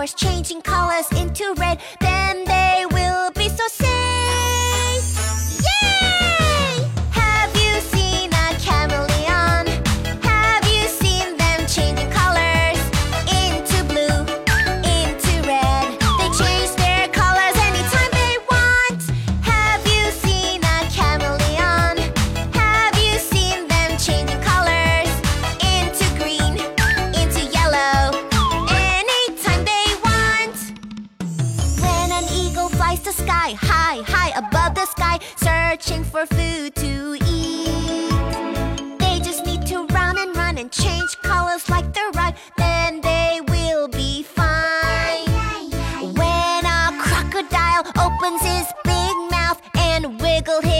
flowers changing colors into red. eagle flies to sky high, high above the sky, searching for food to eat. They just need to run and run and change colors like the ride, then they will be fine. When a crocodile opens his big mouth and wiggles his